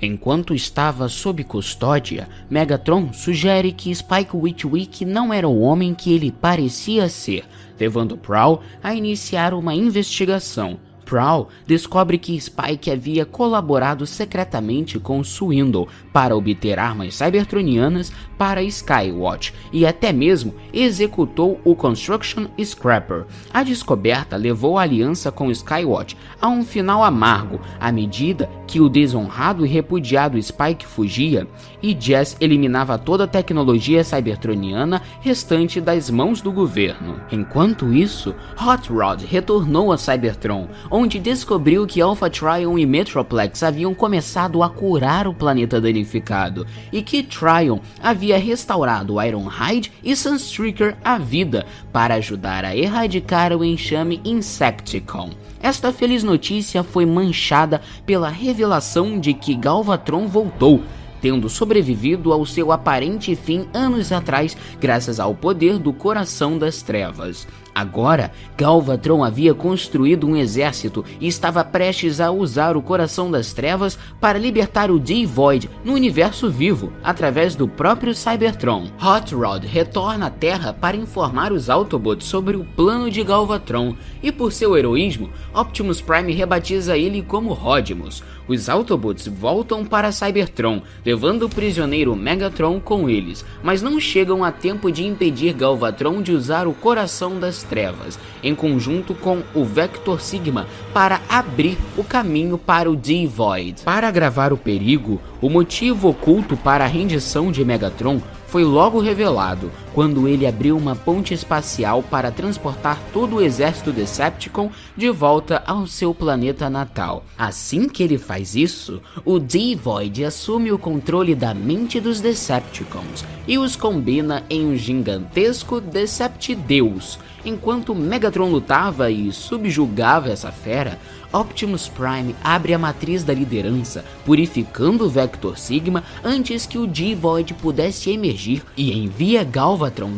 Enquanto estava sob custódia, Megatron sugere que Spike Witwick não era o homem que ele parecia ser, levando Prowl a iniciar uma investigação. Prowl descobre que Spike havia colaborado secretamente com Swindle para obter armas cybertronianas para Skywatch e até mesmo executou o Construction Scrapper. A descoberta levou a aliança com Skywatch a um final amargo à medida que o desonrado e repudiado Spike fugia e Jess eliminava toda a tecnologia cybertroniana restante das mãos do governo. Enquanto isso, Hot Rod retornou a Cybertron, onde descobriu que Alpha Trion e Metroplex haviam começado a curar o planeta danificado e que Trion havia restaurado Ironhide e Sunstreaker à vida para ajudar a erradicar o enxame Insecticon. Esta feliz notícia foi manchada pela revelação de que Galvatron voltou, tendo sobrevivido ao seu aparente fim anos atrás graças ao poder do Coração das Trevas. Agora, Galvatron havia construído um exército e estava prestes a usar o Coração das Trevas para libertar o D-Void no universo vivo, através do próprio Cybertron. Hot Rod retorna à Terra para informar os Autobots sobre o plano de Galvatron, e por seu heroísmo, Optimus Prime rebatiza ele como Rodimus. Os Autobots voltam para Cybertron, levando o prisioneiro Megatron com eles, mas não chegam a tempo de impedir Galvatron de usar o Coração das Trevas, em conjunto com o Vector Sigma, para abrir o caminho para o D-Void. Para agravar o perigo, o motivo oculto para a rendição de Megatron foi logo revelado quando ele abriu uma ponte espacial para transportar todo o exército Decepticon de volta ao seu planeta natal. Assim que ele faz isso, o D-Void assume o controle da mente dos Decepticons e os combina em um gigantesco Deceptideus. Enquanto Megatron lutava e subjugava essa fera, Optimus Prime abre a matriz da liderança, purificando o Vector Sigma antes que o D-Void pudesse emergir e envia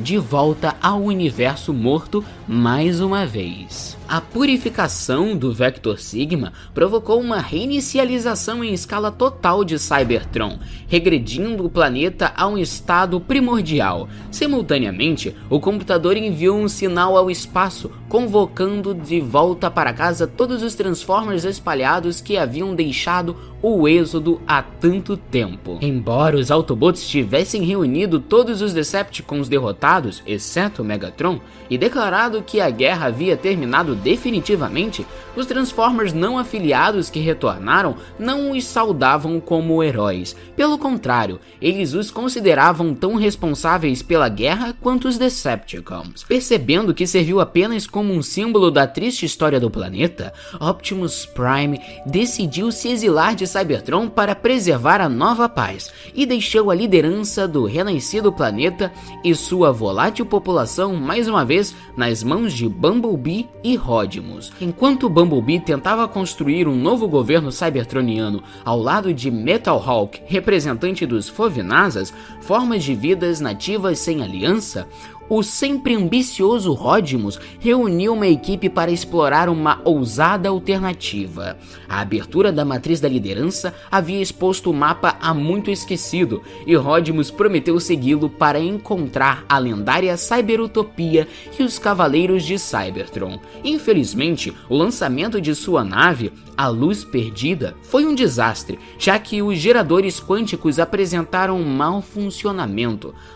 De volta ao universo morto mais uma vez. A purificação do Vector Sigma provocou uma reinicialização em escala total de Cybertron, regredindo o planeta a um estado primordial. Simultaneamente, o computador enviou um sinal ao espaço, convocando de volta para casa todos os Transformers espalhados que haviam deixado o êxodo há tanto tempo. Embora os Autobots tivessem reunido todos os Decepticons derrotados, exceto Megatron, e declarado que a guerra havia terminado definitivamente, os Transformers não afiliados que retornaram não os saudavam como heróis. Pelo contrário, eles os consideravam tão responsáveis pela guerra quanto os Decepticons. Percebendo que serviu apenas como um símbolo da triste história do planeta, Optimus Prime decidiu se exilar de Cybertron para preservar a nova paz e deixou a liderança do renascido planeta e sua volátil população mais uma vez nas mãos de Bumblebee e Rodimus. Enquanto Bumblebee tentava construir um novo governo cybertroniano ao lado de Metal Hawk, representante dos Fovinazas, formas de vidas nativas sem aliança, o sempre ambicioso Rodimus reuniu uma equipe para explorar uma ousada alternativa. A abertura da matriz da liderança havia exposto o mapa há muito esquecido, e Rodimus prometeu segui-lo para encontrar a lendária Cyberutopia e os Cavaleiros de Cybertron. Infelizmente, o lançamento de sua nave, a Luz Perdida, foi um desastre, já que os geradores quânticos apresentaram um mau funcionamento,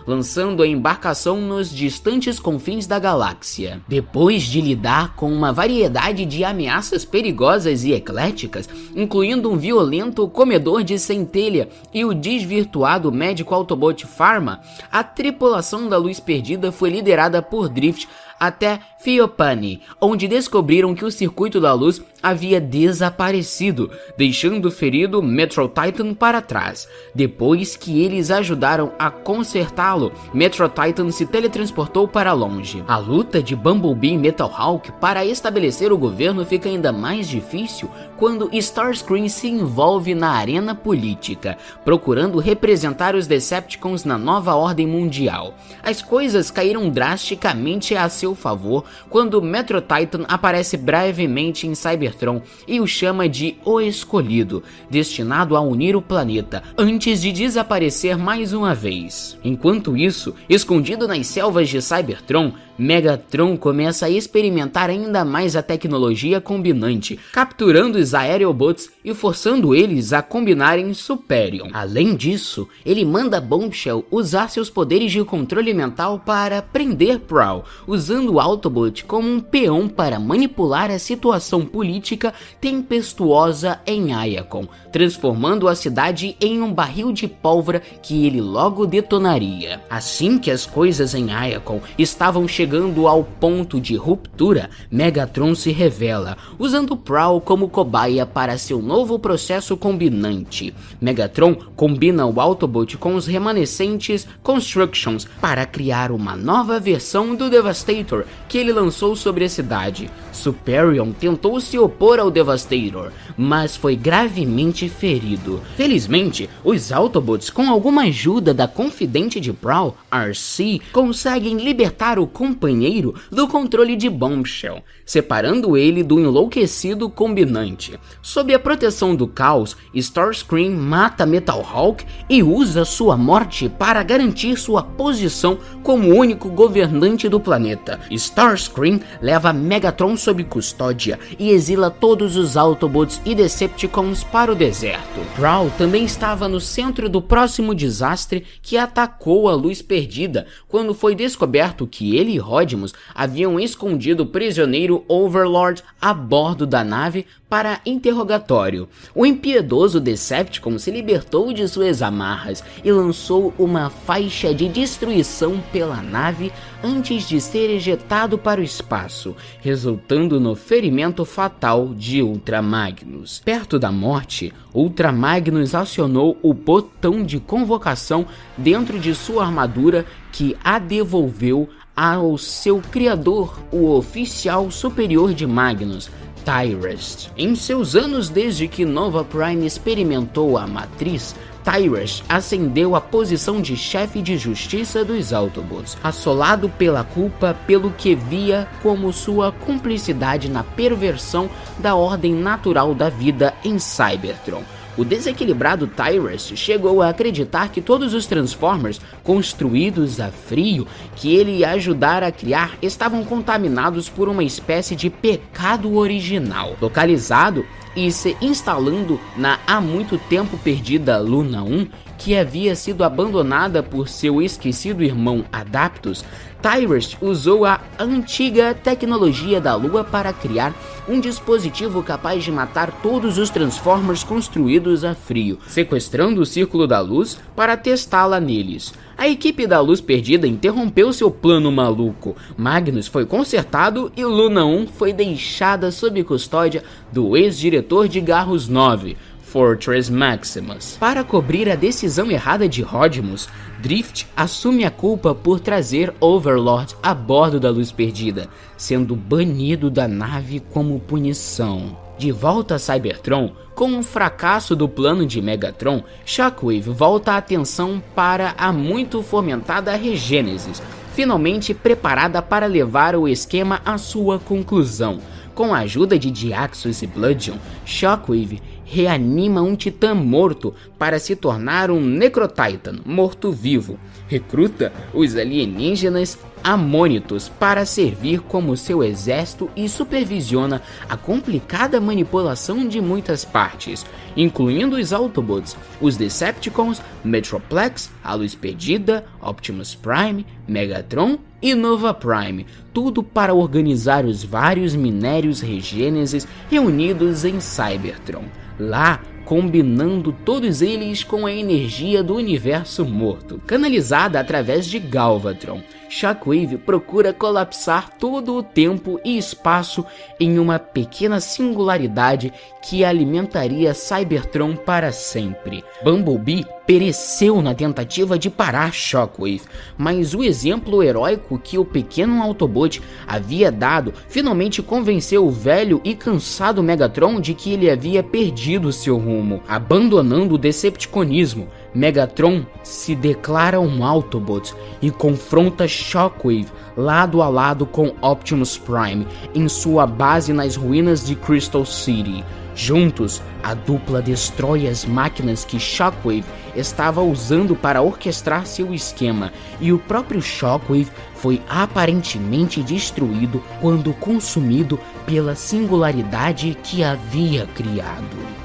lançando a embarcação nos distantes confins da galáxia. Depois de lidar com uma variedade de ameaças perigosas e ecléticas, incluindo um violento comedor de centelha e o desvirtuado médico Autobot Pharma, a tripulação da Luz Perdida foi liderada por Drift até Fiopani, onde descobriram que o circuito da luz havia desaparecido, deixando o ferido Metro Titan para trás. Depois que eles ajudaram a consertá-lo, Metro Titan se teletransportou para longe. A luta de Bumblebee e Metal Hawk para estabelecer o governo fica ainda mais difícil quando Starscream se envolve na arena política, procurando representar os Decepticons na nova ordem mundial. As coisas caíram drasticamente a seu seu favor quando Metro Titan aparece brevemente em Cybertron e o chama de O Escolhido, destinado a unir o planeta, antes de desaparecer mais uma vez. Enquanto isso, escondido nas selvas de Cybertron, Megatron começa a experimentar ainda mais a tecnologia combinante, capturando os Aerobots e forçando eles a combinarem Superion. Além disso, ele manda Bombshell usar seus poderes de controle mental para prender Prowl, usando o Autobot como um peão para manipular a situação política tempestuosa em Iacon, transformando a cidade em um barril de pólvora que ele logo detonaria. Assim que as coisas em Iacon estavam chegando chegando ao ponto de ruptura, Megatron se revela, usando Prowl como cobaia para seu novo processo combinante. Megatron combina o Autobot com os remanescentes Constructions para criar uma nova versão do Devastator que ele lançou sobre a cidade. Superion tentou se opor ao Devastator, mas foi gravemente ferido. Felizmente, os Autobots, com alguma ajuda da confidente de Prowl, RC, conseguem libertar o companheiro do controle de Bombshell, separando ele do enlouquecido combinante. Sob a proteção do caos, Starscream mata Metal Hawk e usa sua morte para garantir sua posição como único governante do planeta. Starscream leva Megatron sob custódia e exila todos os Autobots e Decepticons para o deserto. Prowl também estava no centro do próximo desastre que atacou a Luz Perdida quando foi descoberto que ele Rodimus haviam escondido o prisioneiro Overlord a bordo da nave para interrogatório. O impiedoso Decepticon se libertou de suas amarras e lançou uma faixa de destruição pela nave antes de ser ejetado para o espaço, resultando no ferimento fatal de Ultra Magnus. Perto da morte, Ultra Magnus acionou o botão de convocação dentro de sua armadura que a devolveu ao seu criador, o oficial superior de Magnus, Tyrest. Em seus anos desde que Nova Prime experimentou a Matriz, Tyrus ascendeu à posição de chefe de justiça dos Autobots, assolado pela culpa pelo que via como sua cumplicidade na perversão da ordem natural da vida em Cybertron. O desequilibrado Tyrus chegou a acreditar que todos os Transformers construídos a frio que ele ajudara a criar estavam contaminados por uma espécie de pecado original. Localizado e se instalando na há muito tempo perdida Luna 1, que havia sido abandonada por seu esquecido irmão Adaptus, Tyrus usou a antiga tecnologia da Lua para criar um dispositivo capaz de matar todos os Transformers construídos a frio, sequestrando o Círculo da Luz para testá-la neles. A equipe da Luz Perdida interrompeu seu plano maluco. Magnus foi consertado e Luna 1 foi deixada sob custódia do ex-diretor de Garros 9, Fortress Maximus. Para cobrir a decisão errada de Rodimus, Drift assume a culpa por trazer Overlord a bordo da Luz Perdida, sendo banido da nave como punição. De volta a Cybertron, com o fracasso do plano de Megatron, Shockwave volta a atenção para a muito fomentada Regênesis, finalmente preparada para levar o esquema à sua conclusão. Com a ajuda de Diaxos e Bludgeon, Shockwave reanima um titã morto para se tornar um Necrotitan morto-vivo. Recruta os alienígenas amônitos para servir como seu exército e supervisiona a complicada manipulação de muitas partes, incluindo os Autobots, os Decepticons, Metroplex, a Luz Perdida, Optimus Prime, Megatron e Nova Prime, tudo para organizar os vários minérios regênesis reunidos em Cybertron. Lá, combinando todos eles com a energia do universo morto, canalizada através de Galvatron. Shockwave procura colapsar todo o tempo e espaço em uma pequena singularidade que alimentaria Cybertron para sempre. Bumblebee pereceu na tentativa de parar Shockwave, mas o exemplo heróico que o pequeno Autobot havia dado finalmente convenceu o velho e cansado Megatron de que ele havia perdido seu rumo abandonando o Decepticonismo. Megatron se declara um Autobot e confronta Shockwave lado a lado com Optimus Prime em sua base nas ruínas de Crystal City. Juntos, a dupla destrói as máquinas que Shockwave estava usando para orquestrar seu esquema, e o próprio Shockwave foi aparentemente destruído quando consumido pela singularidade que havia criado.